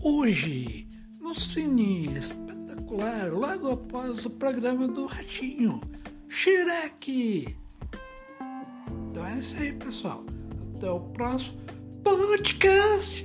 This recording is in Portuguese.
Hoje, no Cine Espetacular, logo após o programa do Ratinho, Shrek. Então é isso aí, pessoal. Até o próximo podcast.